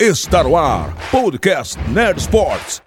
Está no ar, Podcast Nerd Sports.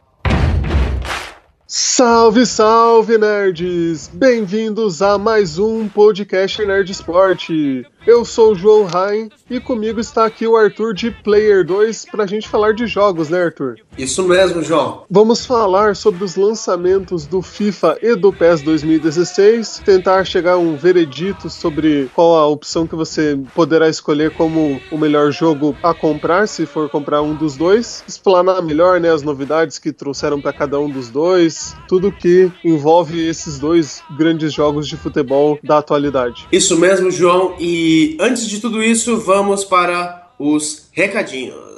Salve, salve, nerds! Bem-vindos a mais um podcast Nerd Esporte. Eu sou o João Rain e comigo está aqui o Arthur de Player 2 para a gente falar de jogos, né, Arthur? Isso mesmo, João. Vamos falar sobre os lançamentos do FIFA e do PES 2016, tentar chegar a um veredito sobre qual a opção que você poderá escolher como o melhor jogo a comprar, se for comprar um dos dois, explanar melhor né, as novidades que trouxeram para cada um dos dois, tudo que envolve esses dois grandes jogos de futebol da atualidade. Isso mesmo, João, e e antes de tudo isso, vamos para os recadinhos.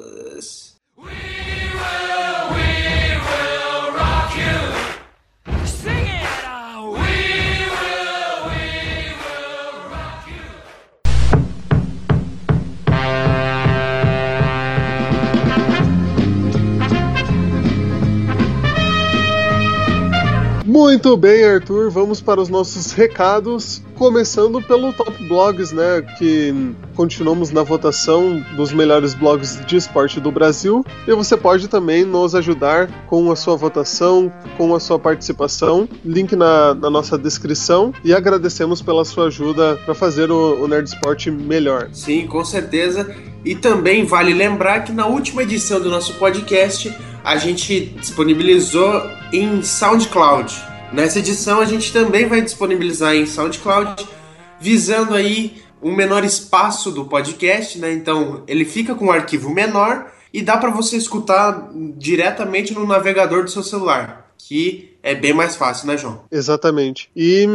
Muito bem, Arthur, vamos para os nossos recados, começando pelo Top Blogs, né, que continuamos na votação dos melhores blogs de esporte do Brasil, e você pode também nos ajudar com a sua votação, com a sua participação, link na, na nossa descrição, e agradecemos pela sua ajuda para fazer o, o Nerd Sport melhor. Sim, com certeza, e também vale lembrar que na última edição do nosso podcast, a gente disponibilizou em SoundCloud. Nessa edição a gente também vai disponibilizar em SoundCloud, visando aí um menor espaço do podcast, né? Então ele fica com um arquivo menor e dá para você escutar diretamente no navegador do seu celular, que é bem mais fácil, né, João? Exatamente. E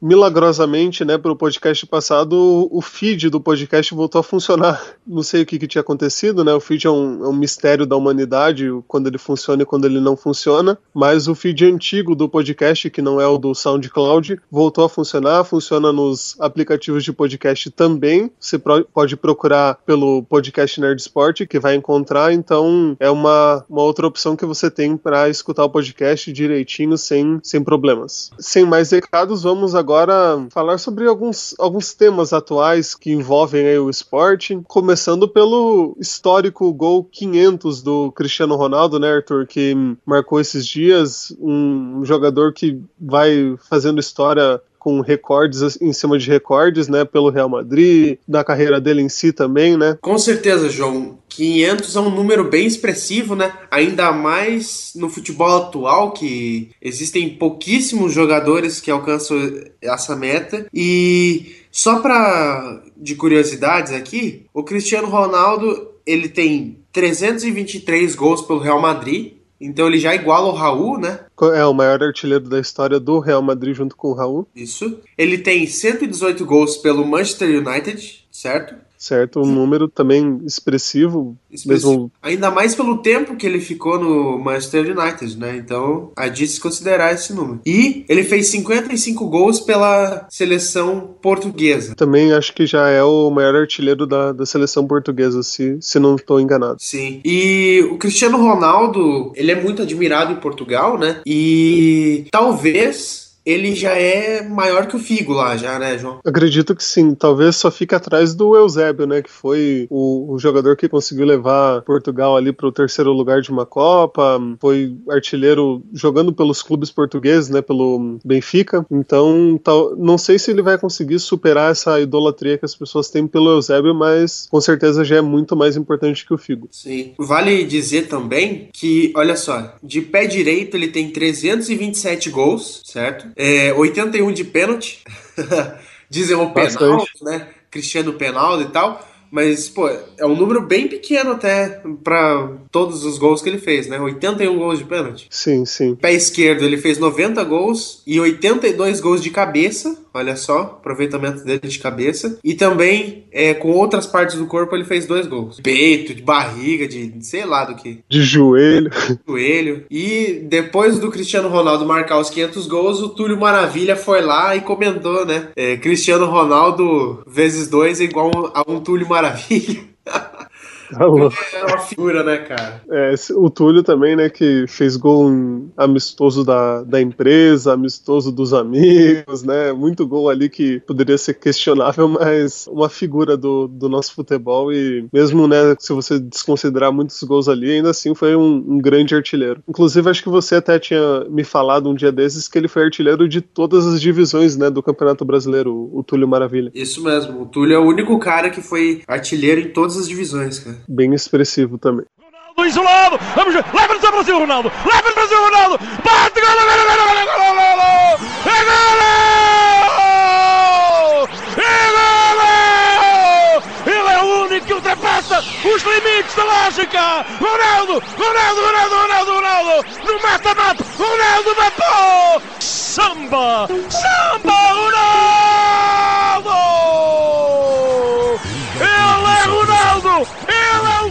milagrosamente, né, pro podcast passado, o feed do podcast voltou a funcionar. Não sei o que, que tinha acontecido, né? O feed é um, é um, mistério da humanidade, quando ele funciona e quando ele não funciona. Mas o feed antigo do podcast, que não é o do SoundCloud, voltou a funcionar. Funciona nos aplicativos de podcast também. Você pode procurar pelo podcast Nerd Sport, que vai encontrar. Então, é uma, uma outra opção que você tem para escutar o podcast direitinho sem, sem problemas. Sem mais recados, vamos agora falar sobre alguns, alguns temas atuais que envolvem o esporte, começando pelo histórico gol 500 do Cristiano Ronaldo, né, Arthur, que marcou esses dias, um jogador que vai fazendo história com recordes em cima de recordes, né, pelo Real Madrid, da carreira dele em si também, né? Com certeza, João. 500 é um número bem expressivo, né? Ainda mais no futebol atual, que existem pouquíssimos jogadores que alcançam essa meta. E só para de curiosidades aqui, o Cristiano Ronaldo ele tem 323 gols pelo Real Madrid, então ele já iguala o Raul, né? É o maior artilheiro da história do Real Madrid junto com o Raul. Isso. Ele tem 118 gols pelo Manchester United, certo? Certo? Um número também expressivo, expressivo. Mesmo... Ainda mais pelo tempo que ele ficou no Manchester United, né? Então, a de se considerar esse número. E ele fez 55 gols pela seleção portuguesa. Também acho que já é o maior artilheiro da, da seleção portuguesa, se, se não estou enganado. Sim. E o Cristiano Ronaldo, ele é muito admirado em Portugal, né? E talvez ele já é maior que o Figo lá, já, né, João? Acredito que sim. Talvez só fique atrás do Eusébio, né? Que foi o, o jogador que conseguiu levar Portugal ali para o terceiro lugar de uma Copa. Foi artilheiro jogando pelos clubes portugueses, né? Pelo Benfica. Então, tal, não sei se ele vai conseguir superar essa idolatria que as pessoas têm pelo Eusébio, mas com certeza já é muito mais importante que o Figo. Sim. Vale dizer também que, olha só, de pé direito ele tem 327 gols, certo? É, 81 de pênalti. Dizem o penal, né? Cristiano penal e tal. Mas, pô, é um número bem pequeno até para todos os gols que ele fez, né? 81 gols de pênalti. Sim, sim. Pé esquerdo, ele fez 90 gols e 82 gols de cabeça. Olha só, aproveitamento dele de cabeça. E também, é, com outras partes do corpo, ele fez dois gols. De peito, de barriga, de sei lá do que. De joelho. Joelho. E depois do Cristiano Ronaldo marcar os 500 gols, o Túlio Maravilha foi lá e comentou, né? É, Cristiano Ronaldo vezes dois é igual a um Túlio Maravilha. É uma figura, né, cara? É, o Túlio também, né, que fez gol amistoso da, da empresa, amistoso dos amigos, né? Muito gol ali que poderia ser questionável, mas uma figura do, do nosso futebol e mesmo, né, se você desconsiderar muitos gols ali, ainda assim foi um, um grande artilheiro. Inclusive, acho que você até tinha me falado um dia desses que ele foi artilheiro de todas as divisões, né, do Campeonato Brasileiro, o Túlio Maravilha. Isso mesmo, o Túlio é o único cara que foi artilheiro em todas as divisões, cara bem expressivo também. Ronaldo isolado, vamos, leva nos ao Brasil, Ronaldo, leva no Brasil, Ronaldo, bate, gol, gol, gol, gol, gol, gol, gol, é gol! É gol! Ele é o único que ultrapassa os limites da lógica! Ronaldo, Ronaldo, Ronaldo, Ronaldo, Ronaldo, no mata-mata, Ronaldo matou! Samba, samba, Ronaldo! Hero!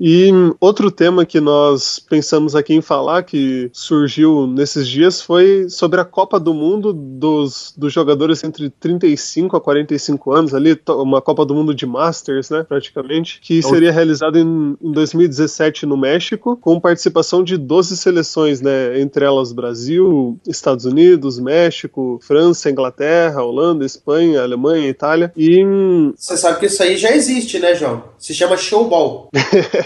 E outro tema que nós pensamos aqui em falar, que surgiu nesses dias, foi sobre a Copa do Mundo dos, dos jogadores entre 35 a 45 anos, ali, uma Copa do Mundo de Masters, né, praticamente, que seria realizada em, em 2017 no México, com participação de 12 seleções, né, entre elas Brasil, Estados Unidos, México, França, Inglaterra, Holanda, Espanha, Alemanha, Itália. E. Você sabe que isso aí já existe, né, João? Se chama showball.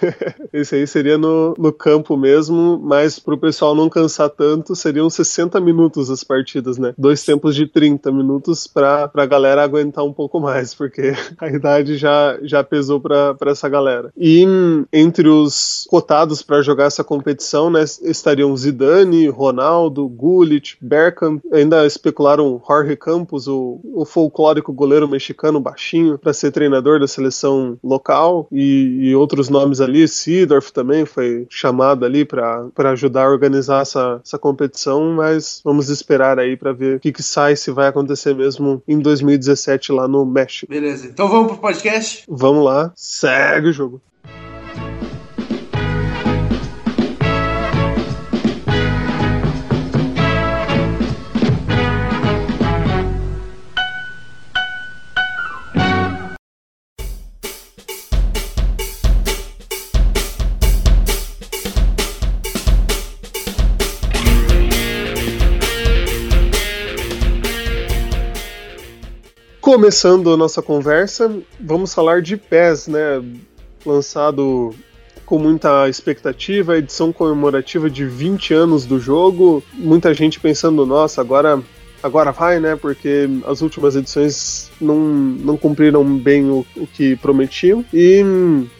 Esse aí seria no, no campo mesmo, mas pro pessoal não cansar tanto, seriam 60 minutos as partidas, né? Dois tempos de 30 minutos pra, pra galera aguentar um pouco mais, porque a idade já, já pesou pra, pra essa galera. E entre os cotados para jogar essa competição, né, estariam Zidane, Ronaldo, Gullit, Bergkamp, ainda especularam Jorge Campos, o, o folclórico goleiro mexicano baixinho, para ser treinador da seleção local, e, e outros nomes ali, Seedorf também foi chamado ali para ajudar a organizar essa, essa competição, mas vamos esperar aí para ver o que, que sai, se vai acontecer mesmo em 2017 lá no México. Beleza, então vamos pro podcast? Vamos lá, segue o jogo. Começando a nossa conversa, vamos falar de PES, né? Lançado com muita expectativa, edição comemorativa de 20 anos do jogo. Muita gente pensando, nossa, agora agora vai, né? Porque as últimas edições não, não cumpriram bem o, o que prometiam. E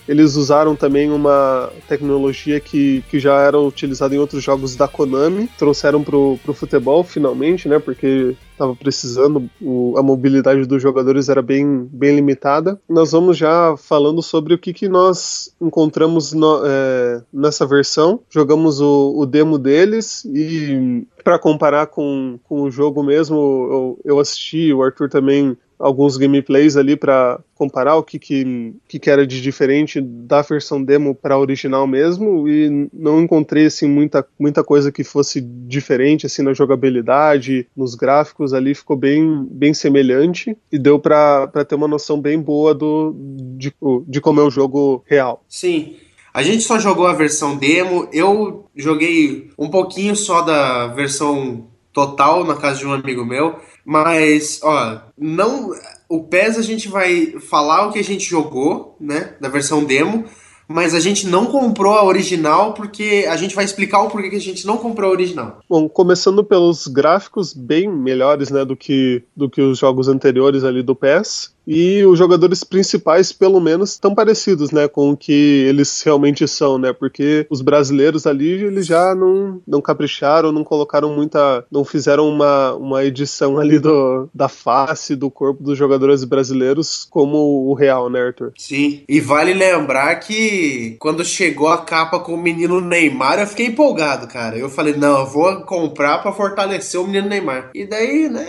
eles usaram também uma tecnologia que, que já era utilizada em outros jogos da Konami, trouxeram pro, pro futebol finalmente, né? Porque estava precisando, o, a mobilidade dos jogadores era bem, bem limitada. Nós vamos já falando sobre o que, que nós encontramos no, é, nessa versão. Jogamos o, o demo deles e para comparar com, com o jogo mesmo, eu, eu assisti, o Arthur também alguns gameplays ali para comparar o que, que, que era de diferente da versão demo para original mesmo e não encontrei assim muita, muita coisa que fosse diferente assim na jogabilidade, nos gráficos ali ficou bem, bem semelhante e deu para ter uma noção bem boa do de, de como é o jogo real. Sim. A gente só jogou a versão demo, eu joguei um pouquinho só da versão total na casa de um amigo meu. Mas, ó, não. O PES a gente vai falar o que a gente jogou, né? Da versão demo. Mas a gente não comprou a original porque a gente vai explicar o porquê que a gente não comprou a original. Bom, começando pelos gráficos bem melhores, né, do que, do que os jogos anteriores ali do PES e os jogadores principais, pelo menos, estão parecidos, né, com o que eles realmente são, né, porque os brasileiros ali, eles já não, não capricharam, não colocaram muita, não fizeram uma, uma edição ali do, da face, do corpo dos jogadores brasileiros como o real, né, Arthur? Sim, e vale lembrar que quando chegou a capa com o menino Neymar, eu fiquei empolgado, cara, eu falei, não, eu vou comprar para fortalecer o menino Neymar, e daí, né,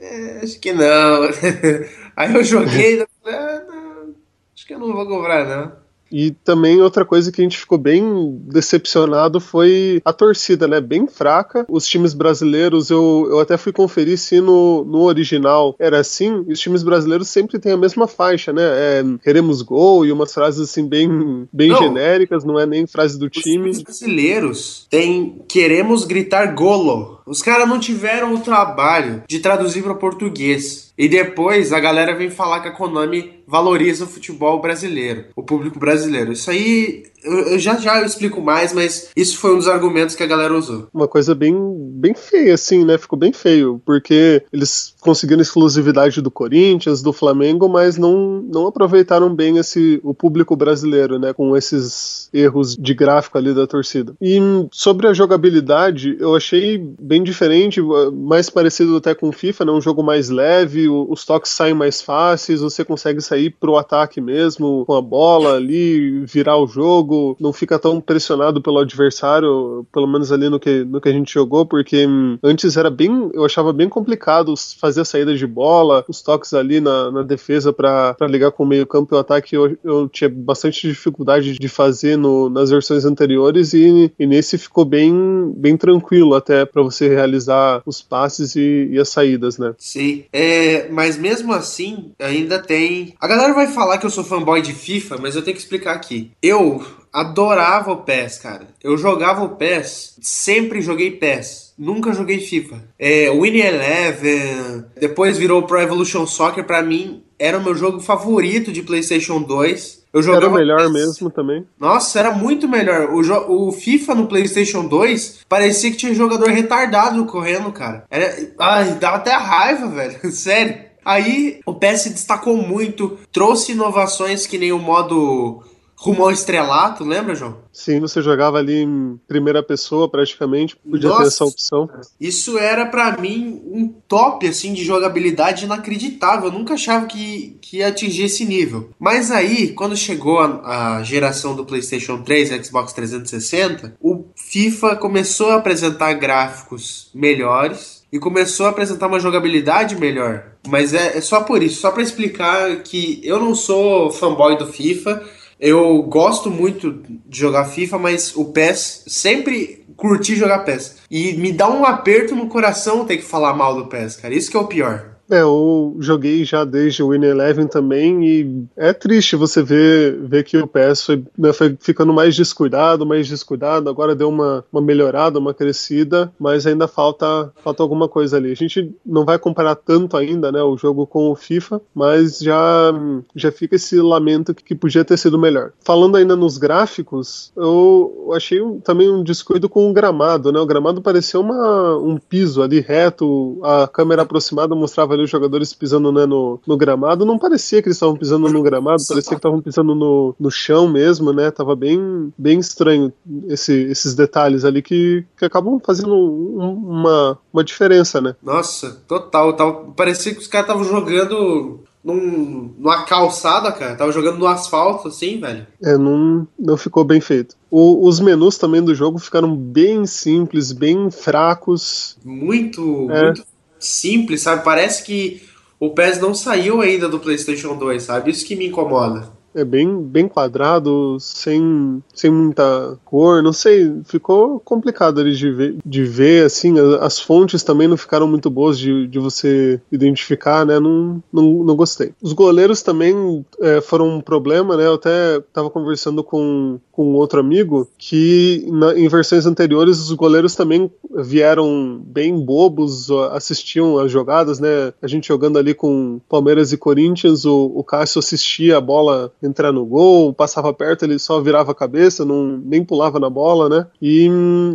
é, acho que não... Aí eu joguei e falei, ah, não, acho que eu não vou comprar, não. E também outra coisa que a gente ficou bem decepcionado foi a torcida, né? Bem fraca. Os times brasileiros, eu, eu até fui conferir se no, no original era assim. Os times brasileiros sempre têm a mesma faixa, né? É, queremos gol e umas frases assim bem, bem genéricas, não é nem frase do time. Os brasileiros têm queremos gritar golo. Os caras não tiveram o trabalho de traduzir para português. E depois a galera vem falar que a Konami valoriza o futebol brasileiro, o público brasileiro. Isso aí eu, já já eu explico mais, mas isso foi um dos argumentos que a galera usou. Uma coisa bem, bem feia, assim, né? Ficou bem feio, porque eles conseguiram exclusividade do Corinthians, do Flamengo, mas não, não aproveitaram bem esse o público brasileiro, né? Com esses erros de gráfico ali da torcida. E sobre a jogabilidade, eu achei bem diferente, mais parecido até com o FIFA, né? Um jogo mais leve, os toques saem mais fáceis, você consegue sair pro ataque mesmo, com a bola ali, virar o jogo, não fica tão pressionado pelo adversário, pelo menos ali no que, no que a gente jogou, porque hum, antes era bem, eu achava bem complicado fazer a saída de bola, os toques ali na, na defesa para ligar com o meio campo e o ataque eu, eu tinha bastante dificuldade de fazer no, nas versões anteriores e, e nesse ficou bem, bem tranquilo até para você realizar os passes e, e, as saídas, né? Sim, é, mas mesmo assim ainda tem. A galera vai falar que eu sou fanboy de FIFA, mas eu tenho que explicar aqui. Eu adorava o PES, cara. Eu jogava o PES, sempre joguei PES. Nunca joguei FIFA. É, Winnie Eleven, depois virou Pro Evolution Soccer, para mim era o meu jogo favorito de PlayStation 2. Eu jogava era melhor PES. mesmo também. Nossa, era muito melhor. O, o FIFA no PlayStation 2 parecia que tinha jogador retardado correndo, cara. Era... Ai, dava até raiva, velho. Sério. Aí o PS se destacou muito, trouxe inovações que nem o modo rumo ao estrelato, lembra, João? Sim, você jogava ali em primeira pessoa praticamente, podia Nossa, ter essa opção. Isso era para mim um top assim de jogabilidade inacreditável. Eu nunca achava que, que ia atingir esse nível. Mas aí, quando chegou a, a geração do PlayStation 3 e Xbox 360, o FIFA começou a apresentar gráficos melhores e começou a apresentar uma jogabilidade melhor. Mas é, é só por isso, só para explicar que eu não sou fanboy do FIFA eu gosto muito de jogar FIFA, mas o PES sempre curti jogar PES. E me dá um aperto no coração ter que falar mal do PES, cara. Isso que é o pior. É, eu joguei já desde o Win Eleven também e é triste você ver, ver que o PS foi, né, foi ficando mais descuidado, mais descuidado, agora deu uma, uma melhorada, uma crescida, mas ainda falta, falta alguma coisa ali. A gente não vai comparar tanto ainda, né, o jogo com o FIFA, mas já, já fica esse lamento que, que podia ter sido melhor. Falando ainda nos gráficos, eu achei também um descuido com o gramado, né, o gramado parecia uma, um piso ali reto, a câmera aproximada mostrava ali os jogadores pisando né, no, no gramado, não parecia que eles estavam pisando no gramado, parecia que estavam pisando no, no chão mesmo, né? Tava bem, bem estranho esse, esses detalhes ali que, que acabam fazendo um, uma, uma diferença, né? Nossa, total. Tava, parecia que os caras estavam jogando num, numa calçada, cara. Tava jogando no asfalto, assim, velho. É, não, não ficou bem feito. O, os menus também do jogo ficaram bem simples, bem fracos. Muito, é. muito simples, sabe? Parece que o PES não saiu ainda do PlayStation 2, sabe? Isso que me incomoda é bem, bem quadrado, sem, sem muita cor, não sei, ficou complicado ali de ver, de ver assim, as fontes também não ficaram muito boas de, de você identificar, né, não, não, não gostei. Os goleiros também é, foram um problema, né, eu até estava conversando com, com outro amigo que na, em versões anteriores os goleiros também vieram bem bobos, assistiam as jogadas, né, a gente jogando ali com Palmeiras e Corinthians, o, o Cássio assistia a bola entrar no gol, passava perto, ele só virava a cabeça, não, nem pulava na bola, né? E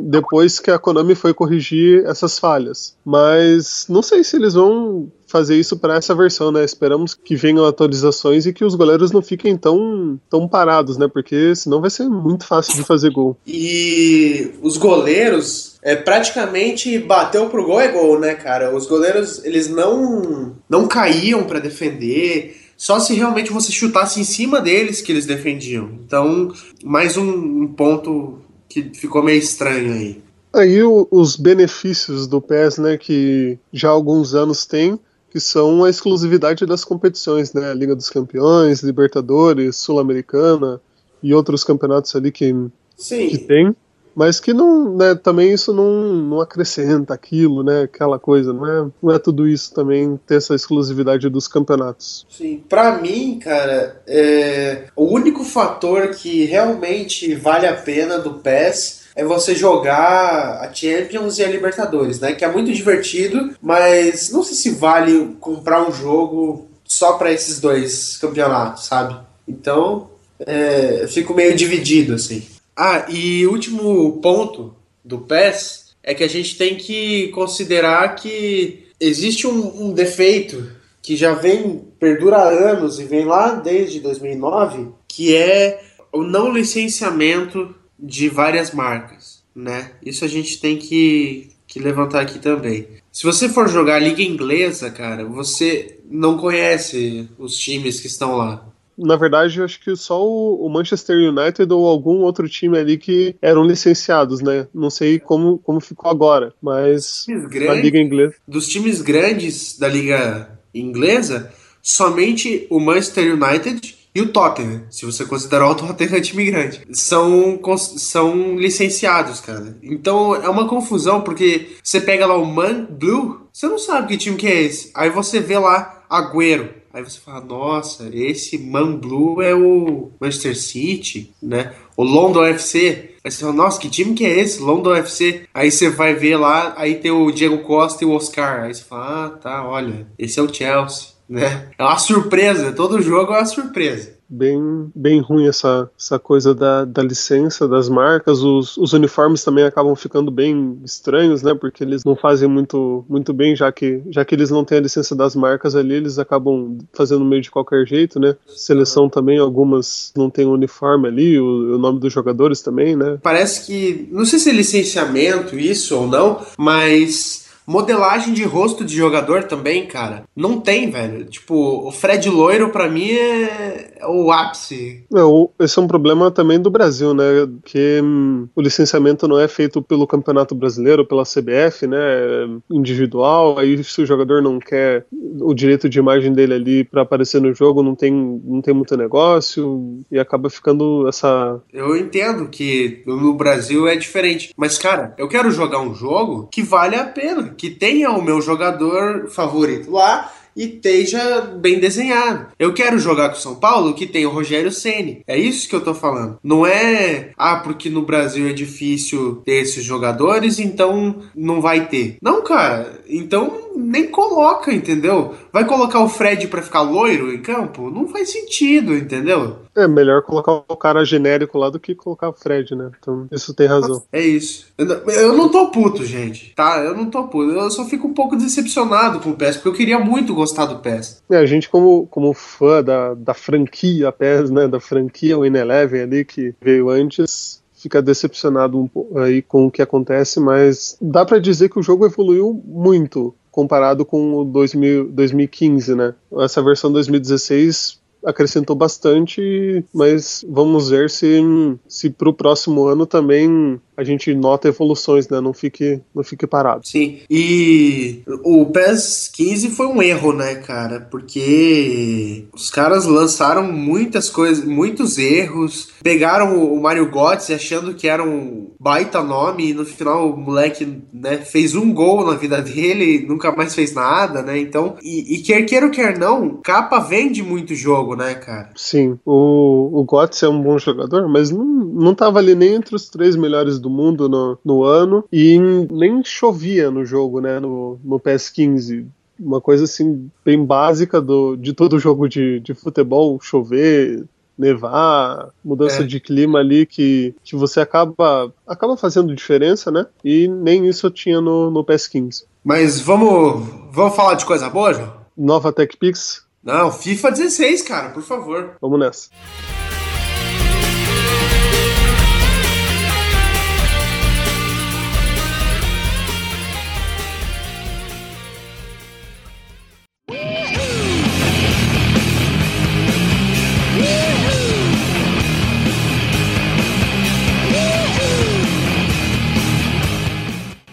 depois que a Konami foi corrigir essas falhas. Mas não sei se eles vão fazer isso para essa versão, né? Esperamos que venham atualizações e que os goleiros não fiquem tão, tão parados, né? Porque senão vai ser muito fácil de fazer gol. E os goleiros é, praticamente bateu pro gol é gol, né, cara? Os goleiros eles não não caíam para defender só se realmente você chutasse em cima deles que eles defendiam. Então, mais um, um ponto que ficou meio estranho aí. Aí o, os benefícios do PES, né, que já há alguns anos tem, que são a exclusividade das competições, né, Liga dos Campeões, Libertadores, Sul-Americana, e outros campeonatos ali que, Sim. que tem, mas que não, né, também isso não, não acrescenta aquilo, né, aquela coisa, não é, não é tudo isso também ter essa exclusividade dos campeonatos. Sim, pra mim, cara, é... o único fator que realmente vale a pena do PES é você jogar a Champions e a Libertadores, né? Que é muito divertido, mas não sei se vale comprar um jogo só para esses dois campeonatos, sabe? Então, é, eu fico meio dividido, assim. Ah, e último ponto do PES é que a gente tem que considerar que existe um, um defeito que já vem, perdura anos e vem lá desde 2009, que é o não licenciamento de várias marcas, né? Isso a gente tem que, que levantar aqui também. Se você for jogar a liga inglesa, cara, você não conhece os times que estão lá. Na verdade, eu acho que só o Manchester United ou algum outro time ali que eram licenciados, né? Não sei como, como ficou agora, mas Times na Liga Inglesa. Dos times grandes da liga inglesa, somente o Manchester United e o Tottenham, se você considerar o Tottenham time grande, são, são licenciados, cara. Então é uma confusão, porque você pega lá o Man Blue, você não sabe que time que é esse. Aí você vê lá Agüero. Aí você fala, nossa, esse Man Blue é o Manchester City, né? O London FC. Aí você fala, nossa, que time que é esse? London FC. Aí você vai ver lá, aí tem o Diego Costa e o Oscar. Aí você fala, ah, tá, olha, esse é o Chelsea, né? É uma surpresa, todo jogo é uma surpresa. Bem, bem ruim essa, essa coisa da, da licença das marcas. Os, os uniformes também acabam ficando bem estranhos, né? Porque eles não fazem muito, muito bem, já que, já que eles não têm a licença das marcas ali, eles acabam fazendo meio de qualquer jeito, né? Seleção também, algumas não tem uniforme ali, o, o nome dos jogadores também, né? Parece que, não sei se é licenciamento isso ou não, mas modelagem de rosto de jogador também, cara, não tem, velho. Tipo, o Fred Loiro pra mim é o ápice. É, o- esse é um problema também do Brasil, né? Que hum, o licenciamento não é feito pelo Campeonato Brasileiro, pela CBF, né? É individual. Aí se o jogador não quer o direito de imagem dele ali para aparecer no jogo, não tem, não tem muito negócio e acaba ficando essa. Eu entendo que no Brasil é diferente, mas cara, eu quero jogar um jogo que vale a pena, que tenha o meu jogador favorito lá e esteja bem desenhado. Eu quero jogar com o São Paulo que tem o Rogério Ceni. É isso que eu tô falando. Não é ah, porque no Brasil é difícil ter esses jogadores, então não vai ter. Não, cara. Então nem coloca, entendeu? Vai colocar o Fred pra ficar loiro em campo? Não faz sentido, entendeu? É melhor colocar o cara genérico lá do que colocar o Fred, né? Então isso tem razão. É isso. Eu não, tô puto, gente. Tá? Eu não tô puto. Eu só fico um pouco decepcionado com o PES, porque eu queria muito gostar do PES. É, a gente, como, como fã da, da franquia PES, né, da franquia Win Eleven ali, que veio antes, fica decepcionado um pouco aí com o que acontece, mas dá pra dizer que o jogo evoluiu muito comparado com o 2000, 2015, né? Essa versão 2016 acrescentou bastante, mas vamos ver se, se pro próximo ano também a gente nota evoluções, né? Não fique, não fique parado. Sim. E o PES 15 foi um erro, né, cara? Porque os caras lançaram muitas coisas, muitos erros, pegaram o Mario Götze achando que era um baita nome e no final o moleque, né, fez um gol na vida dele e nunca mais fez nada, né? Então, e, e quer queira ou quer não, capa vende muito jogo, né, cara? Sim, o, o Götze é um bom jogador, mas não, não tava ali nem entre os três melhores do mundo no, no ano e nem chovia no jogo, né, no, no PS15. Uma coisa assim, bem básica do, de todo jogo de, de futebol, chover, nevar, mudança É. de clima ali que, que você acaba, acaba fazendo diferença, né? E nem isso tinha no, no PS15. Mas vamos, vamos falar de coisa boa, João? Nova TechPix, Não, FIFA 16, cara, por favor. vamos nessa.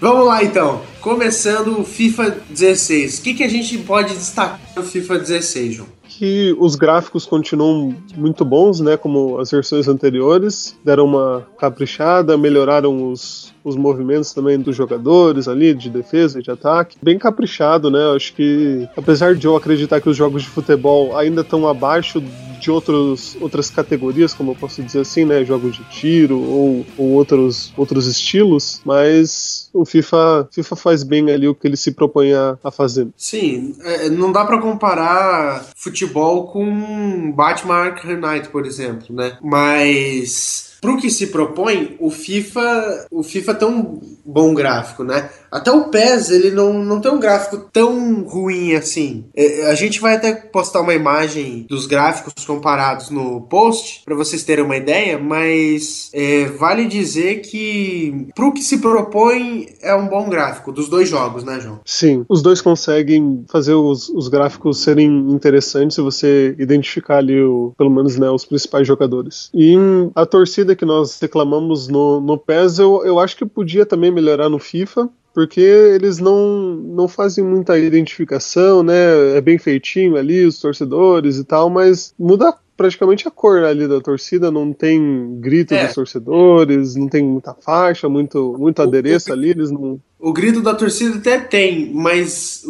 Vamos lá então. começando o FIFA 16. O que, que a gente pode destacar no FIFA 16, João? Que os gráficos continuam muito bons, né? Como as versões anteriores, deram uma caprichada, melhoraram os, os movimentos também dos jogadores ali, de defesa e de ataque. Bem caprichado, né? Acho que, apesar de eu acreditar que os jogos de futebol ainda estão abaixo de outros, outras categorias, como eu posso dizer assim, né? Jogos de tiro ou, ou outros, outros estilos, mas o FIFA, FIFA faz bem ali o que ele se propõe a, a fazer. Sim, é, não dá para comparar futebol com Batman Arkham Knight, por exemplo, né? Mas pro que se propõe, o FIFA, o FIFA um bom gráfico, né? Até o PES, ele não, não tem um gráfico tão ruim assim. É, a gente vai até postar uma imagem dos gráficos comparados no post, para vocês terem uma ideia, mas é, vale dizer que pro que se propõe é um bom gráfico dos dois jogos, né, João? Sim, os dois conseguem fazer os, os gráficos serem interessantes se você identificar ali, o, pelo menos, né, os principais jogadores. E a torcida que nós reclamamos no, no PES, eu, eu acho que podia também melhorar no FIFA, porque eles não, não fazem muita identificação, né? É bem feitinho ali, os torcedores e tal, mas muda praticamente a cor ali da torcida, não tem grito é. dos torcedores, não tem muita faixa, muito, muito adereço o, ali, eles não. O grito da torcida até tem, mas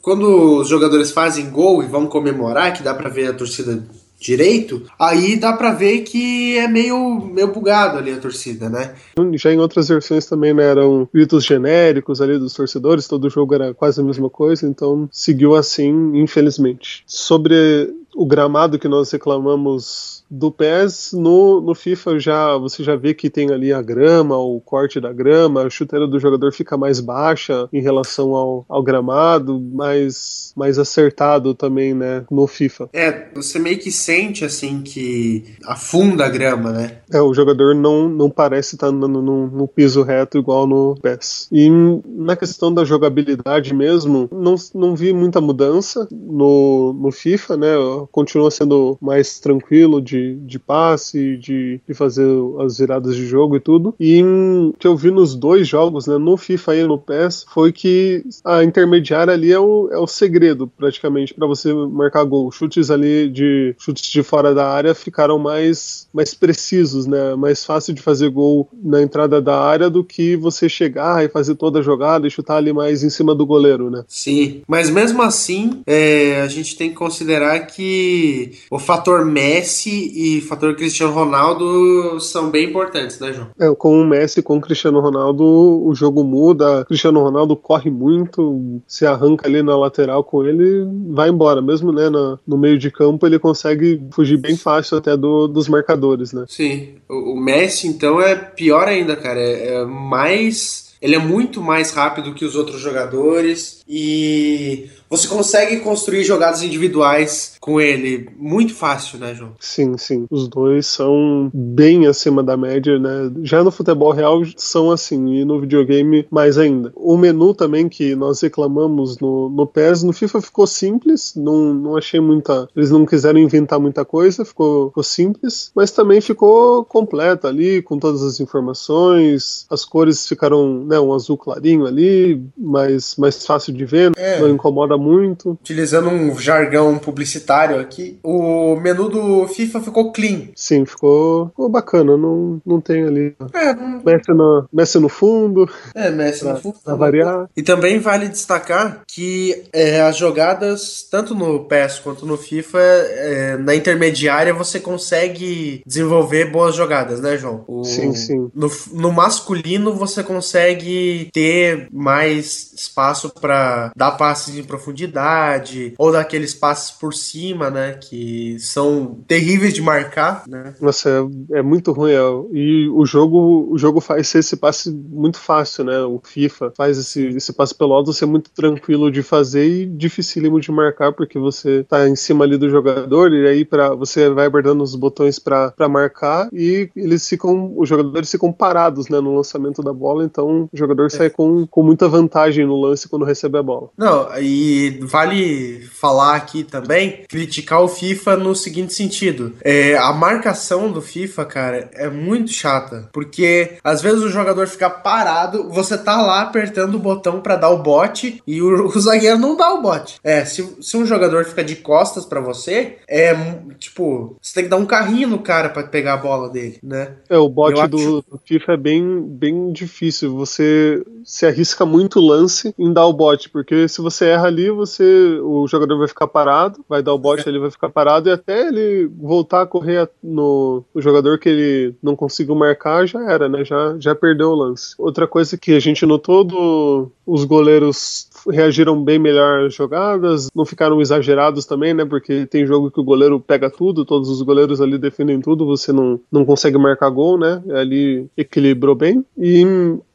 quando os jogadores fazem gol e vão comemorar, que dá para ver a torcida direito, aí dá para ver que é meio, meio bugado ali a torcida, né? Já em outras versões também né, eram gritos genéricos ali dos torcedores, todo jogo era quase a mesma coisa, então seguiu assim, infelizmente. Sobre o gramado que nós reclamamos do PES no, no FIFA já você já vê que tem ali a grama, o corte da grama, a chuteira do jogador fica mais baixa em relação ao, ao gramado, mais, mais acertado também, né, no FIFA. É, você meio que sente assim que afunda a grama, né? É, o jogador não, não parece estar tá andando no, no piso reto igual no PES. E na questão da jogabilidade mesmo, não, não vi muita mudança no, no FIFA, né? Continua sendo mais tranquilo de de, de passe, de, de fazer as viradas de jogo e tudo. E o que eu vi nos dois jogos, né, no FIFA e no PES, foi que a intermediária ali é o, é o segredo, praticamente, para você marcar gol. Chutes ali de chutes de fora da área ficaram mais, mais precisos, né? Mais fácil de fazer gol na entrada da área do que você chegar e fazer toda a jogada e chutar ali mais em cima do goleiro, né? Sim, mas mesmo assim, é, a gente tem que considerar que o fator Messi e fator Cristiano Ronaldo são bem importantes, né, João? É, com o Messi, com o Cristiano Ronaldo, o jogo muda. Cristiano Ronaldo corre muito, se arranca ali na lateral com ele, vai embora. Mesmo né, no, no meio de campo, ele consegue fugir bem fácil até do, dos marcadores, né? Sim. O, o Messi, então, é pior ainda, cara. é, é mais. Ele é muito mais rápido que os outros jogadores e você consegue construir jogadas individuais com ele muito fácil, né, João? Sim, sim. Os dois são bem acima da média, né? Já no futebol real são assim, e no videogame mais ainda. O menu também que nós reclamamos no, no PES, no FIFA ficou simples, não, não achei muita. Eles não quiseram inventar muita coisa, ficou, ficou simples, mas também ficou completo ali, com todas as informações, as cores ficaram, né, um azul clarinho ali, mais, mais fácil de ver, é. não incomoda muito. Utilizando um jargão publicitário aqui, o menu do FIFA ficou clean. Sim, ficou, ficou bacana. Não, não tem ali. É, não... Messi, no, Messi no fundo. É, Messi pra, no fundo. Pra variar. E também vale destacar que é, as jogadas, tanto no PES quanto no FIFA, é, na intermediária você consegue desenvolver boas jogadas, né, João? O, sim, sim. No, no masculino você consegue ter mais espaço para dar passes em profundidade profundidade, ou daqueles passes por cima, né? Que são terríveis de marcar, né? Nossa, é, é muito ruim. É, e o jogo, o jogo faz esse passe muito fácil, né? O FIFA faz esse, esse passe pelo alto ser muito tranquilo de fazer e dificílimo de marcar, porque você tá em cima ali do jogador, e aí para você vai apertando os botões para marcar e eles ficam, os jogadores ficam parados, né? No lançamento da bola, então o jogador é. sai com, com muita vantagem no lance quando recebe a bola. Não, e E vale falar aqui também, criticar o FIFA no seguinte sentido: é, a marcação do FIFA, cara, é muito chata. Porque às vezes o jogador fica parado, você tá lá apertando o botão para dar o bote e o, o, zagueiro não dá o bote. É, se, se um jogador fica de costas para você, é tipo, você tem que dar um carrinho no cara para pegar a bola dele, né? É, o bote do, acho... do FIFA é bem, bem difícil. Você se arrisca muito lance em dar o bote, porque se você erra ali, você o jogador vai ficar parado, vai dar o bote, é. ele vai ficar parado e até ele voltar a correr no, no jogador que ele não conseguiu marcar, já era, né? Já, já perdeu o lance. Outra coisa que a gente notou do, os goleiros reagiram bem melhor às jogadas, não ficaram exagerados também, né? Porque tem jogo que o goleiro pega tudo, todos os goleiros ali defendem tudo, você não, não consegue marcar gol, né? Ali equilibrou bem. E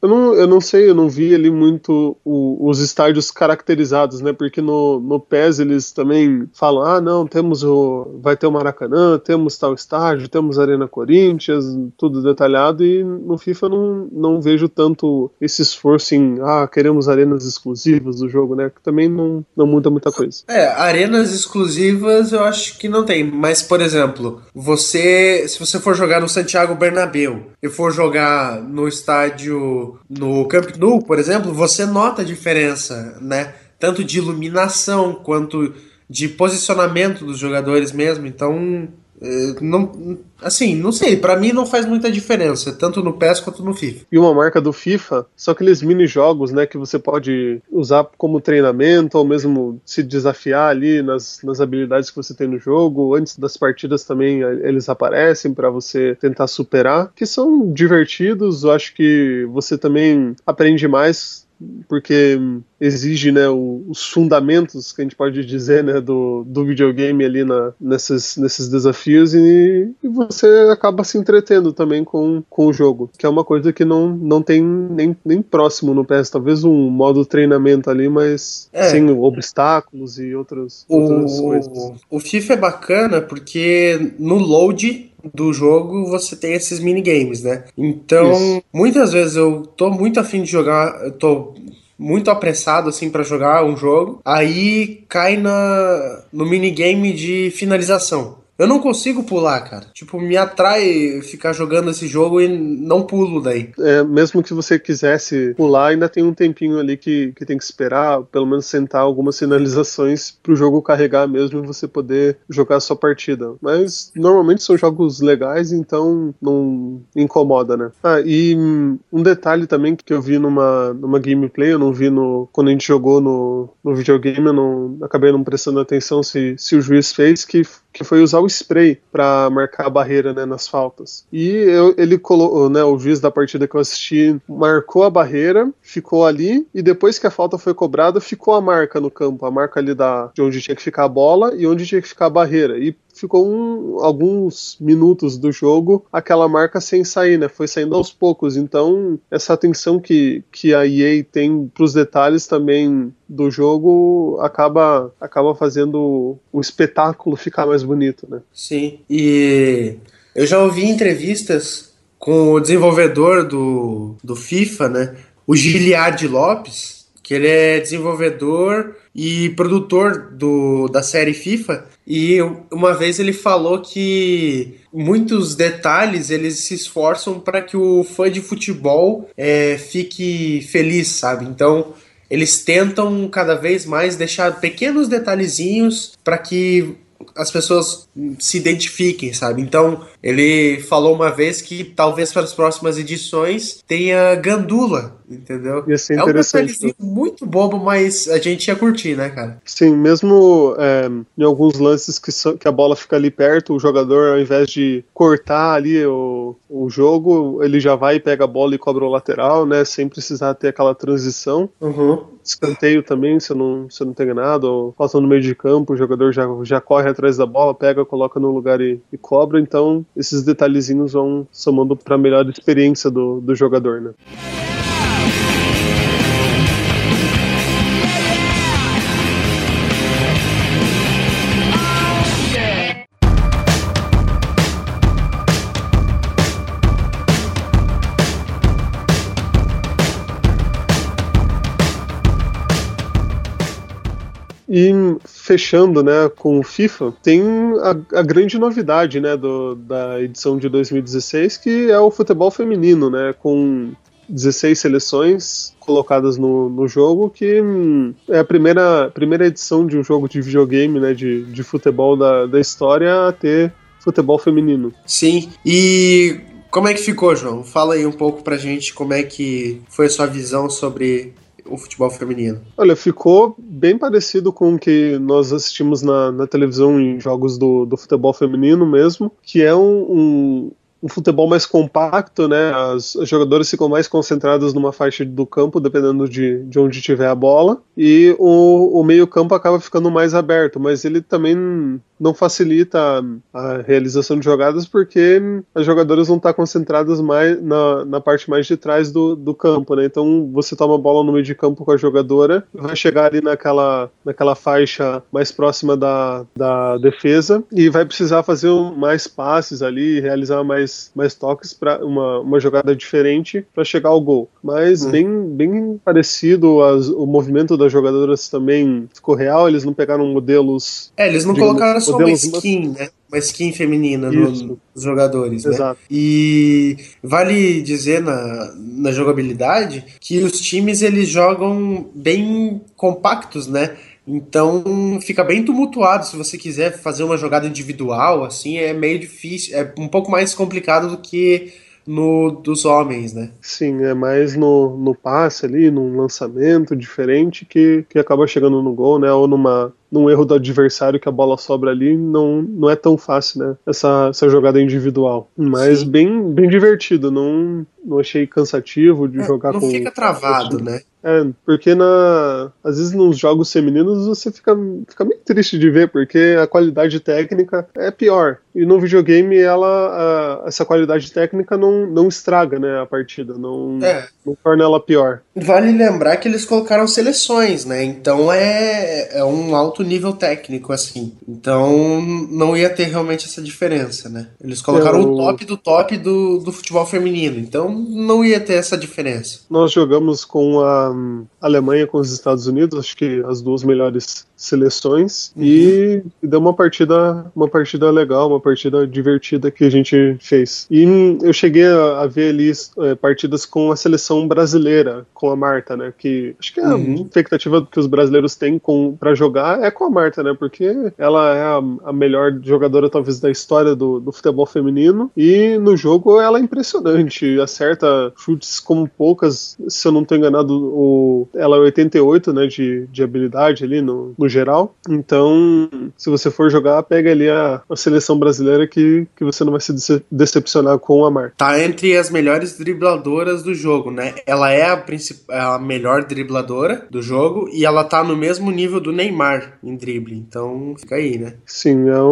eu não, eu não sei, eu não vi ali muito o, os estádios caracterizados, né? Porque no, no PES eles também falam: ah, não, temos o. Vai ter o Maracanã, temos tal estádio, temos Arena Corinthians, tudo detalhado, e no FIFA eu não, não vejo tanto esse esforço em, ah, queremos arenas exclusivas do jogo, né? Que também não, não muda muita coisa. É, arenas exclusivas eu acho que não tem, mas por exemplo, você, se você for jogar no Santiago Bernabéu e for jogar no estádio no Camp Nou, por exemplo, você nota a diferença, né? Tanto de iluminação quanto de posicionamento dos jogadores mesmo. Então, não, assim, não sei, para mim não faz muita diferença, tanto no PES quanto no FIFA. E uma marca do FIFA, só aqueles mini jogos, né, que você pode usar como treinamento ou mesmo se desafiar ali nas, nas habilidades que você tem no jogo. Antes das partidas também eles aparecem para você tentar superar, que são divertidos. Eu acho que você também aprende mais porque exige né, os fundamentos que a gente pode dizer né, do, do videogame ali na, nesses, nesses desafios e, e, você acaba se entretendo também com, com o jogo, que é uma coisa que não, não tem nem, nem próximo no PS, talvez um modo treinamento ali, mas é. sem obstáculos e outras, o, outras coisas. O FIFA é bacana porque no load do jogo você tem esses minigames, né? Então, Isso. muitas vezes eu tô muito afim de jogar, eu tô muito apressado assim para jogar um jogo, aí cai na no minigame de finalização. Eu não consigo pular, cara. Tipo, me atrai ficar jogando esse jogo e não pulo daí. É, mesmo que você quisesse pular, ainda tem um tempinho ali que, que tem que esperar, pelo menos sentar algumas sinalizações pro jogo carregar mesmo e você poder jogar a sua partida. Mas normalmente são jogos legais, então não incomoda, né? Ah, e um detalhe também que eu vi numa, numa gameplay, eu não vi no. Quando a gente jogou no, no videogame, eu não acabei não prestando atenção se, se o juiz fez, que que foi usar o spray para marcar a barreira né, nas faltas. E eu, ele colocou, né, o juiz da partida que eu assisti marcou a barreira, ficou ali e depois que a falta foi cobrada, ficou a marca no campo, a marca ali da de onde tinha que ficar a bola e onde tinha que ficar a barreira. E ficou um, alguns minutos do jogo aquela marca sem sair, né? Foi saindo aos poucos. Então, essa atenção que, que a EA tem para os detalhes também do jogo acaba, acaba fazendo o espetáculo ficar mais bonito, né? Sim. E eu já ouvi entrevistas com o desenvolvedor do, do FIFA, né? O Giliard Lopes, que ele é desenvolvedor e produtor do, da série FIFA. E uma vez ele falou que muitos detalhes eles se esforçam para que o fã de futebol é, fique feliz, sabe? Então eles tentam cada vez mais deixar pequenos detalhezinhos para que as pessoas se identifiquem, sabe? Então, ele falou uma vez que talvez para as próximas edições tenha gandula, entendeu? Ia ser é um detalhezinho muito bobo, mas a gente ia curtir, né, cara? Sim, mesmo é, em alguns lances que, so, que a bola fica ali perto, o jogador, ao invés de cortar ali o, o jogo, ele já vai e pega a bola e cobra o lateral, né? Sem precisar ter aquela transição. Uhum escanteio também, se eu não, se eu não tenho nada, ou falta no meio de campo, o jogador já, já corre atrás da bola, pega, coloca no lugar e, e cobra, então esses detalhezinhos vão somando para melhor experiência do, do jogador, né? E fechando, né, com o FIFA, tem a, a grande novidade, né, do, da edição de 2016, que é o futebol feminino, né, com 16 seleções colocadas no, no jogo, que hum, é a primeira, primeira edição de um jogo de videogame, né, de, de futebol da, da história a ter futebol feminino. Sim, e como é que ficou, João? Fala aí um pouco pra gente como é que foi a sua visão sobre o futebol feminino? Olha, ficou bem parecido com o que nós assistimos na, na televisão em jogos do, do futebol feminino mesmo, que é um, um um futebol mais compacto, né? As, as jogadoras ficam mais concentradas numa faixa do campo, dependendo de, de onde tiver a bola, e o, o meio-campo acaba ficando mais aberto, mas ele também não facilita a, realização de jogadas porque as jogadoras vão estar concentradas mais na, na parte mais de trás do, do campo, né? Então você toma a bola no meio de campo com a jogadora, vai chegar ali naquela, naquela faixa mais próxima da, da defesa e vai precisar fazer mais passes ali, realizar mais, mais toques para uma, uma jogada diferente para chegar ao gol. Mas hum. bem, bem parecido, as, o movimento das jogadoras também ficou real, eles não pegaram modelos. É, eles não colocaram só uma skin, né? Uma skin feminina no, nos jogadores, né? Exato. né? E vale dizer na, na jogabilidade que os times eles jogam bem compactos, né? Então fica bem tumultuado se você quiser fazer uma jogada individual, assim, é meio difícil, é um pouco mais complicado do que no dos homens, né? Sim, é mais no, no passe ali, num lançamento diferente que, que acaba chegando no gol, né? Ou numa num erro do adversário que a bola sobra ali, não, não é tão fácil, né? Essa, essa jogada individual. Mas bem, bem divertido, não, não achei cansativo de é, jogar não com. Não fica travado, né? É, porque na, às vezes nos jogos femininos você fica, fica meio triste de ver, porque a qualidade técnica é pior. E no videogame ela, a, essa qualidade técnica não, não estraga né, a partida, não, é. não torna ela pior. Vale lembrar que eles colocaram seleções, né? Então é, é um alto nível técnico, assim. Então não ia ter realmente essa diferença, né? Eles colocaram Eu... o top do top do, do futebol feminino, então não ia ter essa diferença. Nós jogamos com a Alemanha com os Estados Unidos, acho que as duas melhores seleções uhum. e deu uma partida uma partida legal uma partida divertida que a gente fez. E eu cheguei a, a ver ali é, partidas com a seleção brasileira com a Marta né? Que acho que é uhum. a expectativa que os brasileiros têm para jogar é com a Marta né? Porque ela é a, a melhor jogadora talvez da história do, do, futebol feminino. E no jogo ela é impressionante acerta chutes como poucas. Se eu não estou enganado o, ela é 88 né de, de habilidade ali no, no geral. Então, se você for jogar, pega ali a, a seleção brasileira que, que você não vai se decepcionar com a Marta. Tá entre as melhores dribladoras do jogo, né? Ela é a, é a melhor dribladora do jogo e ela tá no mesmo nível do Neymar em drible. Então, fica aí, né? Sim, é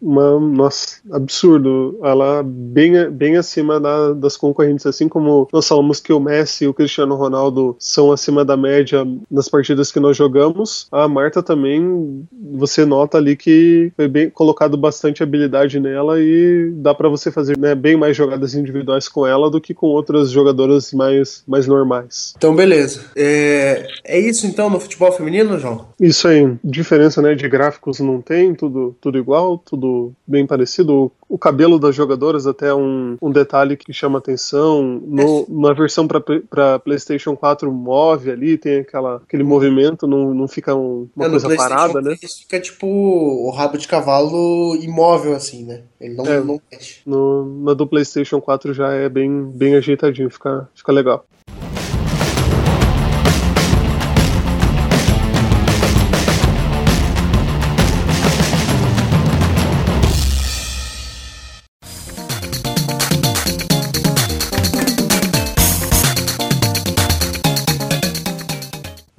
uma. Nossa, absurdo. Ela bem, bem acima da, das concorrentes. Assim como nós falamos que o Messi e o Cristiano Ronaldo são acima da média nas partidas que nós jogamos, a Marta também também você nota ali que foi bem colocado bastante habilidade nela e dá para você fazer né, bem mais jogadas individuais com ela do que com outras jogadoras mais, mais normais. Então, beleza. É, é isso então no futebol feminino, João? Isso aí. Diferença né, de gráficos não tem, tudo, tudo igual, tudo bem parecido. O cabelo das jogadoras até um, um detalhe que chama atenção. No, na versão para PlayStation 4 move ali, tem aquela, aquele movimento, não, não fica um, uma é, coisa parada, né? Isso fica tipo o rabo de cavalo imóvel, assim, né? Ele não, é, não mexe. No, na do PlayStation 4 já é bem, bem ajeitadinho, fica, fica legal.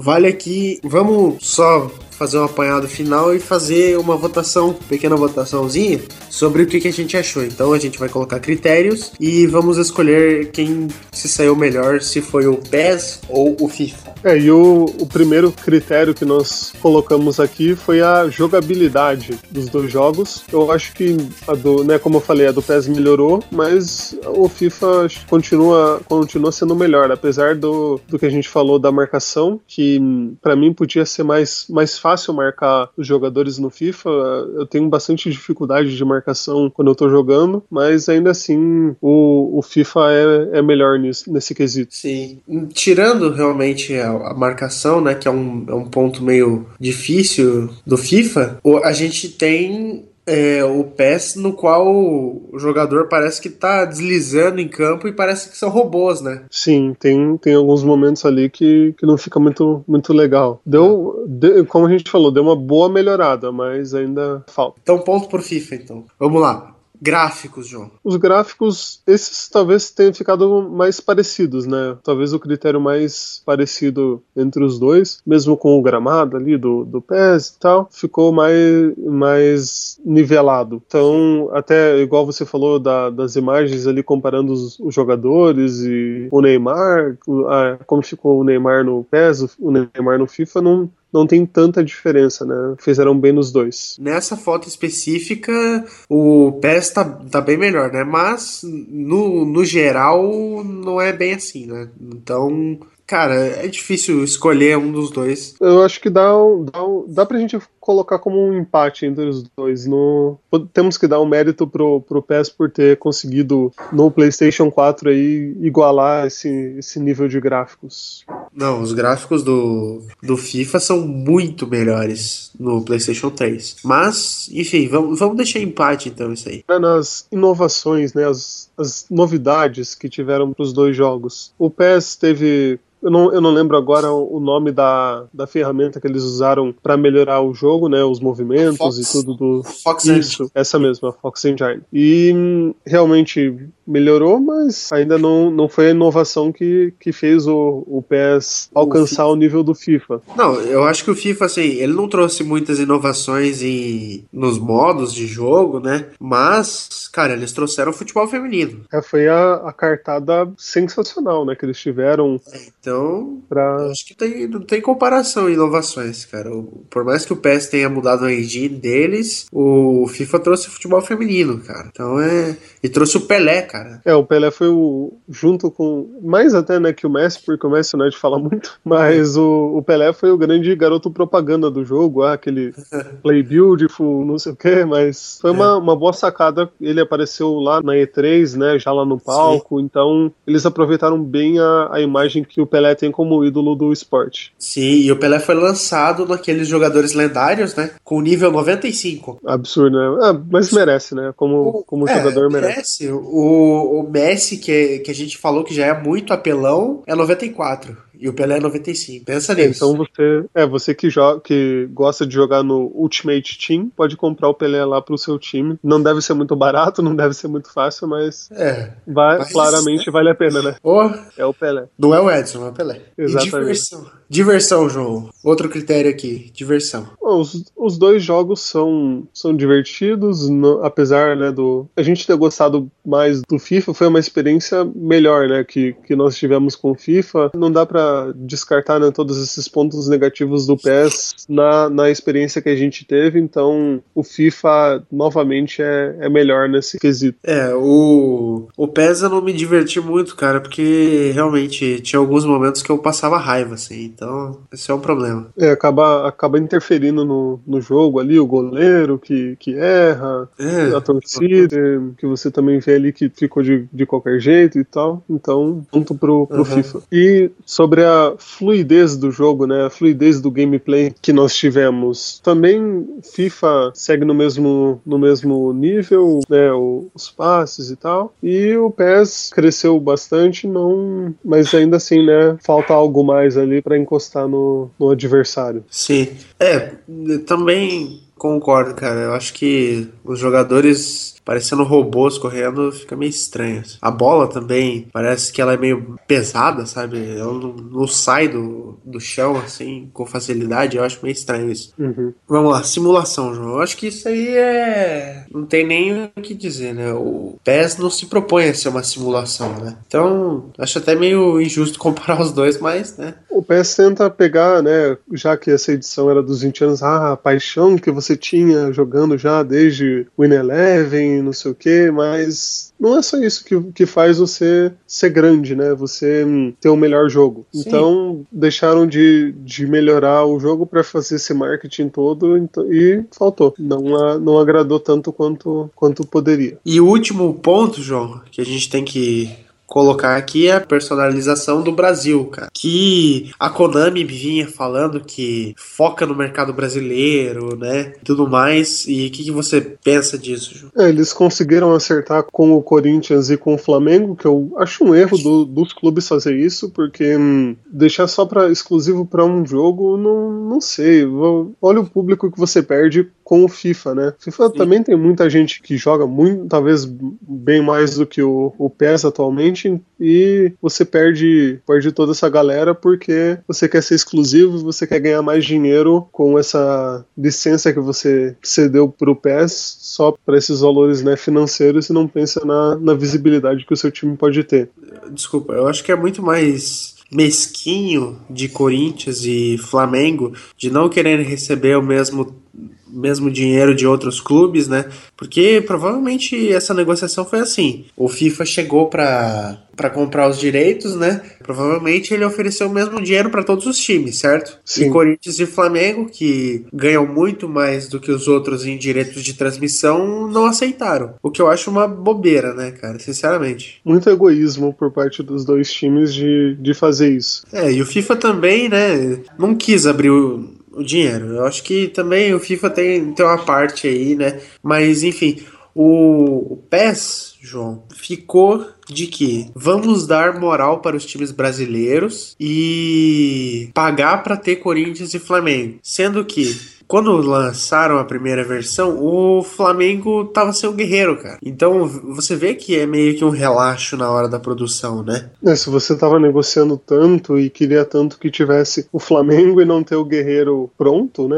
Vale aqui, vamos só fazer um apanhado final e fazer uma votação, pequena votaçãozinha, sobre o que, que a gente achou. Então a gente vai colocar critérios e vamos escolher quem se saiu melhor, se foi o PES ou o FIFA. É, e o, o primeiro critério que nós colocamos aqui foi a jogabilidade dos dois jogos. Eu acho que a do, né, como eu falei, a do PES melhorou, mas o FIFA continua, continua sendo melhor, apesar do, do que a gente falou da marcação, que para mim podia ser mais, mais fácil fácil marcar os jogadores no FIFA. Eu tenho bastante dificuldade de marcação quando eu tô jogando, mas ainda assim o, o FIFA é, é melhor nesse, nesse quesito. Sim. Tirando realmente a, a marcação, né, que é um, é um ponto meio difícil do FIFA, a gente tem é, o PES no qual o jogador parece que tá deslizando em campo e parece que são robôs, né? Sim, tem, tem alguns momentos ali que, que não fica muito, muito legal. Deu, de, como a gente falou, deu uma boa melhorada, mas ainda falta. Então, ponto pro FIFA, então. Vamos lá. Gráficos, João. Os gráficos, esses talvez tenham ficado mais parecidos, né? Talvez o critério mais parecido entre os dois, mesmo com o gramado ali do, do PES e tal, ficou mais, mais nivelado. Então, até igual você falou da, das imagens ali comparando os, os jogadores e o Neymar, a, como ficou o Neymar no PES, o, Neymar no FIFA, não, não tem tanta diferença, né? Fizeram bem nos dois. Nessa foto específica, o PES tá, tá bem melhor, né? Mas no, no geral não é bem assim, né? Então Cara, é difícil escolher um dos dois. Eu acho que dá, dá, dá pra gente colocar como um empate entre os dois. No, temos que dar um mérito pro, pro PES por ter conseguido no PlayStation 4 aí igualar esse, esse nível de gráficos. Não, os gráficos do, do FIFA são muito melhores no PlayStation 3. Mas, enfim, vamos, vamos deixar empate então isso aí. Nas inovações, né, as, as novidades que tiveram para os dois jogos. O PES teve eu não, eu não lembro agora o nome da, da ferramenta que eles usaram para melhorar o jogo, né? Os movimentos Fox, e tudo do. Fox Isso, Engine. essa mesma, Fox Engine. E hum, realmente melhorou, mas ainda não, não foi a inovação que, que fez o, o PES alcançar o, o, nível do FIFA. Não, eu acho que o FIFA, assim, ele não trouxe muitas inovações em, nos modos de jogo, né? Mas, cara, eles trouxeram futebol feminino. É, foi a, a cartada sensacional, né? Que eles tiveram. É, então, pra... acho que tem, não tem comparação em inovações, cara. Por mais que o PES tenha mudado a engine deles, o FIFA trouxe o futebol feminino, cara. Então é. E trouxe o Pelé, cara. É, o Pelé foi o. junto com. Mais até, né, que o Messi, porque o Messi não é de falar muito, mas o, o Pelé foi o grande garoto propaganda do jogo, ah, aquele play beautiful, não sei o quê, mas foi uma, é. uma boa sacada. Ele apareceu lá na E3, né, já lá no palco, Sim. então eles aproveitaram bem a, a imagem que o Pelé tem como ídolo do esporte. Sim, e o Pelé foi lançado naqueles jogadores lendários, né, com nível 95. Absurdo, né? Ah, mas merece, né, como, como é, jogador merece. merece. O, o, Messi, que, que a gente falou que já é muito apelão, é 94. E o Pelé é 95. Pensa é, nisso. Então você, é, você que, joga, que gosta de jogar no Ultimate Team, pode comprar o Pelé lá pro seu time. Não deve ser muito barato, não deve ser muito fácil, mas, é, vai, mas claramente vale a pena, né? Oh, é o Pelé. Não é o Edson, é o Pelé. Exatamente. E diversão. Diversão, João. Outro critério aqui, diversão. Bom, os, os dois jogos são, são divertidos, no, apesar né, do a gente ter gostado mais do FIFA, foi uma experiência melhor, né, que, que nós tivemos com o FIFA. Não dá para descartar né, todos esses pontos negativos do PES na, na experiência que a gente teve, então o FIFA novamente é, é melhor nesse quesito. É, o, o PES eu não me diverti muito, cara, porque realmente tinha alguns momentos que eu passava raiva, assim, então esse é um problema. É, acaba, acaba interferindo no, no jogo ali, o goleiro que, que erra, é, a torcida, que você também vê ali que ficou de, de qualquer jeito e tal, então ponto pro, pro uhum. FIFA. E sobre sobre a fluidez do jogo, né? A fluidez do gameplay que nós tivemos. Também FIFA segue no mesmo, no mesmo nível, né? Os passes e tal. E o PES cresceu bastante, não, mas ainda assim, né? Falta algo mais ali para encostar no, no adversário. Sim. É, também concordo, cara. Eu acho que os jogadores parecendo robôs correndo, fica meio estranho. A bola também parece que ela é meio pesada, sabe? Ela não, não sai do, do chão assim com facilidade. Eu acho meio estranho isso. Uhum. Vamos lá, simulação, João. Eu acho que isso aí é. Não tem nem o que dizer, né? O PES não se propõe a ser uma simulação, né? Então, acho até meio injusto comparar os dois, mas, né? O PES tenta pegar, né? Já que essa edição era dos 20 anos, ah, a paixão que você você tinha jogando já desde Win Eleven, não sei o que, mas não é só isso que, que faz você ser grande, né? Você ter o um melhor jogo. Sim. Então, deixaram de, de melhorar o jogo para fazer esse marketing todo então, e faltou. Não, não agradou tanto quanto, quanto poderia. E o último ponto, João, que a gente tem que colocar aqui é a personalização do Brasil, cara. Que a Konami vinha falando que foca no mercado brasileiro, né? Tudo mais. E o que, que, você pensa disso, Ju? É, eles conseguiram acertar com o Corinthians e com o Flamengo, que eu acho um erro do, dos clubes fazer isso, porque hum, deixar só para exclusivo para um jogo, não, não sei. Olha o público que você perde com o FIFA, né? FIFA Sim. também tem muita gente que joga muito, talvez bem mais do que o, o PES atualmente, e você perde, perde toda essa galera porque você quer ser exclusivo, você quer ganhar mais dinheiro com essa licença que você cedeu pro PES só para esses valores né, financeiros e não pensa na, na visibilidade que o seu time pode ter. Desculpa, eu acho que é muito mais mesquinho de Corinthians e Flamengo de não querer receber o mesmo mesmo dinheiro de outros clubes, né? Porque provavelmente essa negociação foi assim. O FIFA chegou para para comprar os direitos, né? Provavelmente ele ofereceu o mesmo dinheiro para todos os times, certo? Sim. E Corinthians e Flamengo, que ganham muito mais do que os outros em direitos de transmissão, não aceitaram. O que eu acho uma bobeira, né, cara? Sinceramente. Muito egoísmo por parte dos dois times de, de fazer isso. É, e o FIFA também, né, não quis abrir o o dinheiro. Eu acho que também o FIFA tem, tem uma parte aí, né? Mas enfim, o, o PES, João, ficou de que vamos dar moral para os times brasileiros e pagar para ter Corinthians e Flamengo. Sendo que quando lançaram a primeira versão, o Flamengo tava sem o Guerreiro, cara. Então você vê que é meio que um relaxo na hora da produção, né? É, se você tava negociando tanto e queria tanto que tivesse o Flamengo e não ter o Guerreiro pronto, né?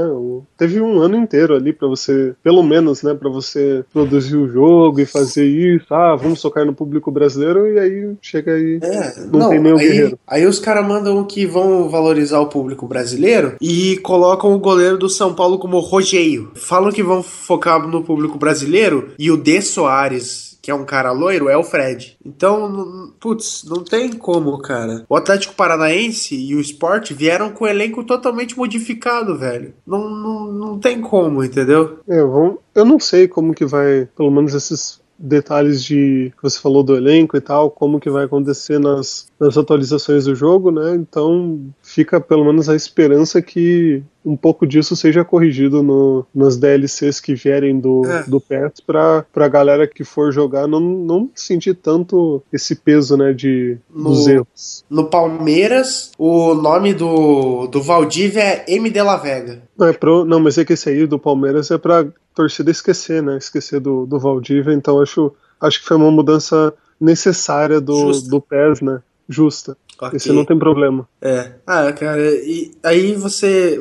Teve um ano inteiro ali para você, pelo menos, né, para você produzir o jogo e fazer isso. Ah, vamos tocar no público brasileiro e aí chega aí é, não, não, tem nem o aí, Guerreiro. Aí os caras mandam que vão valorizar o público brasileiro e colocam o goleiro do São Paulo como Rogeio. Falam que vão focar no público brasileiro e o De Soares que é um cara loiro, é o Fred. Então, putz, não tem como, cara. O Atlético Paranaense e o Sport vieram com o elenco totalmente modificado, velho. Não, não, não tem como, entendeu? É, eu não sei como que vai, pelo menos esses detalhes de que você falou do elenco e tal, como que vai acontecer nas, nas atualizações do jogo, né? Então fica pelo menos a esperança que um pouco disso seja corrigido no, nas DLCs que vierem do, é. do PES para a galera que for jogar não, não sentir tanto esse peso né, de, no, dos erros. No Palmeiras, o nome do, do Valdívia é M. de la Vega. Não, é pro, não, mas é que esse aí do Palmeiras é para torcida esquecer, né? Esquecer do, do Valdívia, então acho, acho que foi uma mudança necessária do, do PES, né? Justa. Okay. Esse não tem problema. É. Ah, cara, e aí você.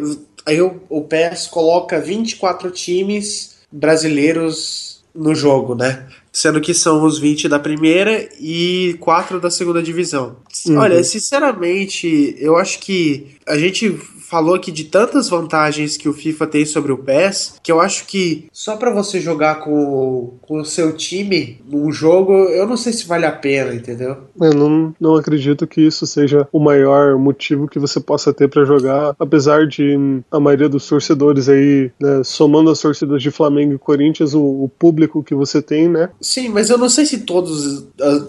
Aí o, o PES coloca 24 times brasileiros no jogo, né? Sendo que são os 20 da primeira e 4 da segunda divisão. Uhum. Olha, sinceramente, eu acho que a gente falou aqui de tantas vantagens que o FIFA tem sobre o PES, que eu acho que só para você jogar com, com o seu time num jogo, eu não sei se vale a pena, entendeu? Eu não, não acredito que isso seja o maior motivo que você possa ter para jogar, apesar de a maioria dos torcedores aí, né, somando as torcidas de Flamengo e Corinthians, o, o, público que você tem, né? Sim, mas eu não sei se todos,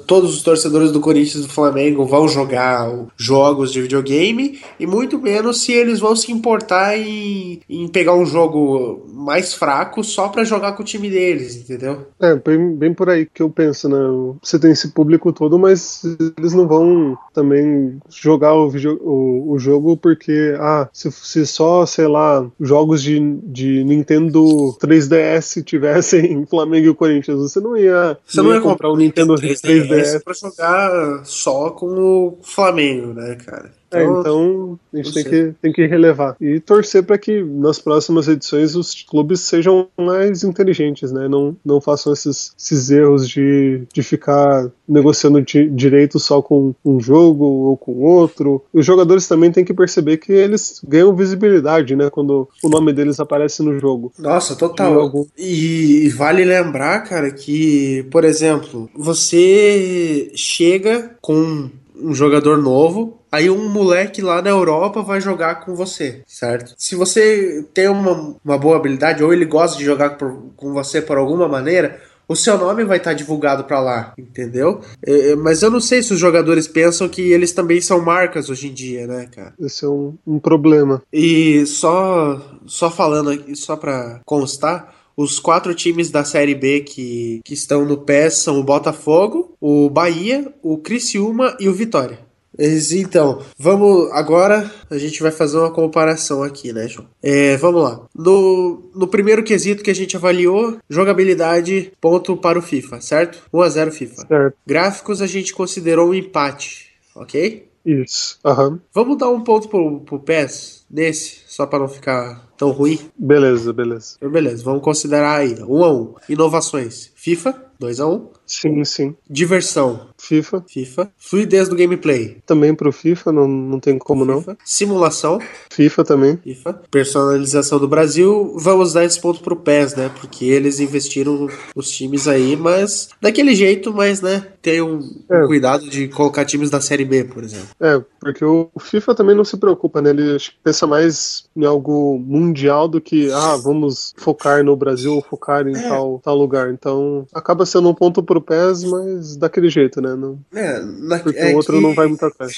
todos os torcedores do Corinthians e do Flamengo vão jogar jogos de videogame, e muito menos se eles eles vão se importar em, em pegar um jogo mais fraco só para jogar com o time deles, entendeu? É, bem, bem por aí que eu penso, né? Você tem esse público todo, mas eles não vão também jogar o, o, o jogo porque, ah, se, se só, sei lá, jogos de, de Nintendo 3DS tivessem Flamengo e Corinthians, você não ia, você não, não ia, comprar o Nintendo 3DS, 3DS para jogar só com o Flamengo, né, cara? É, então a gente tem que, tem que relevar. E torcer para que nas próximas edições os clubes sejam mais inteligentes, né? Não, não façam esses, esses erros de, de ficar negociando di direito só com um jogo ou com outro. Os jogadores também têm que perceber que eles ganham visibilidade, né? Quando o nome deles aparece no jogo. Nossa, total. E, e vale lembrar, cara, que, por exemplo, você chega com um jogador novo, aí um moleque lá na Europa vai jogar com você, certo? Se você tem uma, uma boa habilidade ou ele gosta de jogar por, com você por alguma maneira, o seu nome vai estar divulgado para lá, entendeu? É, é, mas eu não sei se os jogadores pensam que eles também são marcas hoje em dia, né, cara? Esse é um, um problema. E só, só falando aqui, só para constar, os quatro times da Série B que, que estão no PES são o Botafogo, o Bahia, o Criciúma e o Vitória. Então, vamos agora a gente vai fazer uma comparação aqui, né, João? É, vamos lá. No, no primeiro quesito que a gente avaliou, jogabilidade, ponto para o FIFA, certo? 1 a 0 FIFA. Certo. Gráficos a gente considerou um empate, ok? Isso. Uhum. Vamos dar um ponto pro, pro PES nesse, só para não ficar tão ruim? Beleza, beleza. Então, beleza, vamos considerar aí. Um a um. Inovações. FIFA, 2 a 1 um. Sim, sim. Diversão. FIFA. FIFA. Fluidez do gameplay. Também pro FIFA, não, não tem como FIFA. não. Simulação. FIFA também. FIFA. Personalização do Brasil. Vamos dar esse ponto pro PES, né? Porque eles investiram nos times aí, mas daquele jeito, mas, né? Tem um, é. um cuidado de colocar times da Série B, por exemplo. É, porque o FIFA também não se preocupa, né? Ele pensa mais em algo mundial do que, ah, vamos focar no Brasil ou focar em é. tal, tal lugar. Então, acaba sendo um ponto pro PES, mas daquele jeito, né? Não, é, na, porque é o outro que... não vai muito atrás.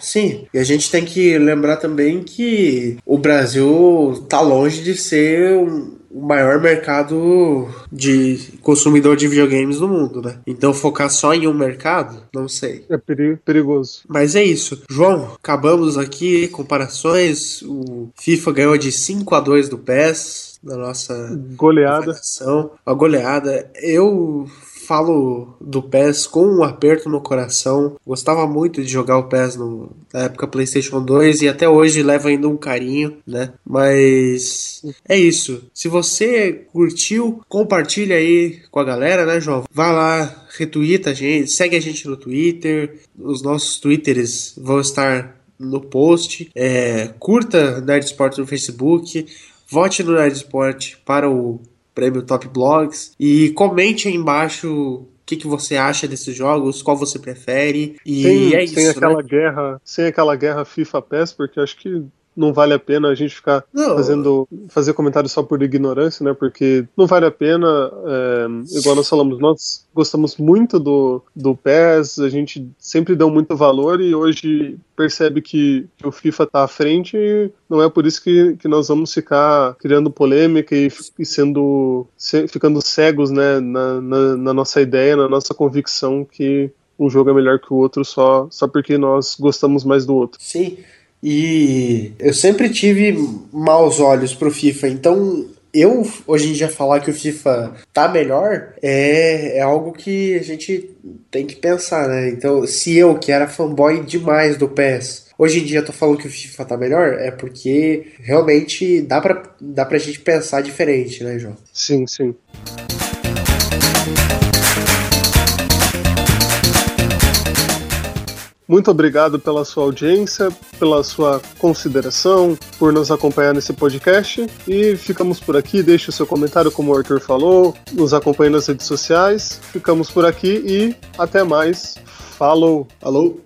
Sim, e a gente tem que lembrar também que o Brasil tá longe de ser um, o maior mercado de consumidor de videogames no mundo, né? Então focar só em um mercado, não sei. É perigoso. Mas é isso. João, acabamos aqui comparações. O FIFA ganhou de 5 a 2 do PES na nossa goleada. A goleada. Eu falo do PES com um aperto no coração. Gostava muito de jogar o PES no, na época PlayStation 2 e até hoje leva ainda um carinho, né? Mas é isso. Se você curtiu, compartilha aí com a galera, né, João? Vai lá, retweeta a gente, segue a gente no Twitter. Os nossos Twitters vão estar no post. É, curta Nerd Sport no Facebook. Vote no Nerd Sport para o prêmio Top Blogs. E comente aí embaixo o que, que você acha desses jogos, qual você prefere. E sem, é isso. Sem aquela né? guerra, sem aquela guerra FIFA PES, porque acho que não vale a pena a gente ficar Não. fazendo fazer comentário só por ignorância, né? Porque não vale a pena, é, igual nós falamos, nós gostamos muito do, do PES, a gente sempre deu muito valor e hoje percebe que, que o FIFA está à frente e não é por isso que, que nós vamos ficar criando polêmica e, e sendo se, ficando cegos né, na, na, na nossa ideia, na nossa convicção que um jogo é melhor que o outro só, só porque nós gostamos mais do outro. Sim. E eu sempre tive maus olhos pro FIFA, então eu hoje em dia falar que o FIFA tá melhor é, é algo que a gente tem que pensar, né? Então, se eu, que era fanboy demais do PES, hoje em dia tô falando que o FIFA tá melhor, é porque realmente dá pra, dá pra gente pensar diferente, né, João? Sim, sim. Muito obrigado pela sua audiência, pela sua consideração, por nos acompanhar nesse podcast. E ficamos por aqui. Deixe o seu comentário, como o Arthur falou. Nos acompanhe nas redes sociais. Ficamos por aqui e até mais. Falou! Alô?